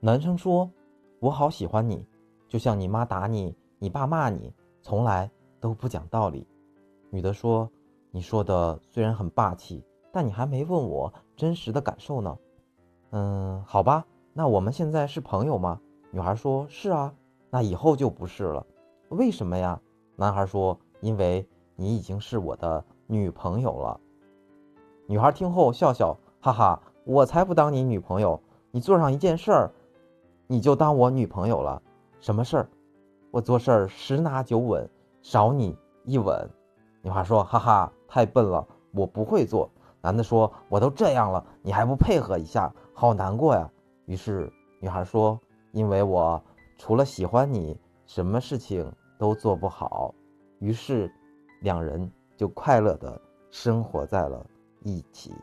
男生说：“我好喜欢你，就像你妈打你，你爸骂你，从来都不讲道理。”女的说：“你说的虽然很霸气，但你还没问我真实的感受呢。”嗯，好吧，那我们现在是朋友吗？女孩说：“是啊。”那以后就不是了。为什么呀？男孩说：“因为你已经是我的女朋友了。”女孩听后笑笑，哈哈，我才不当你女朋友。你做上一件事儿，你就当我女朋友了。什么事儿？我做事儿十拿九稳，少你一吻。女孩说：“哈哈，太笨了，我不会做。”男的说：“我都这样了，你还不配合一下，好难过呀。”于是女孩说：“因为我除了喜欢你，什么事情都做不好。”于是两人就快乐的生活在了一起。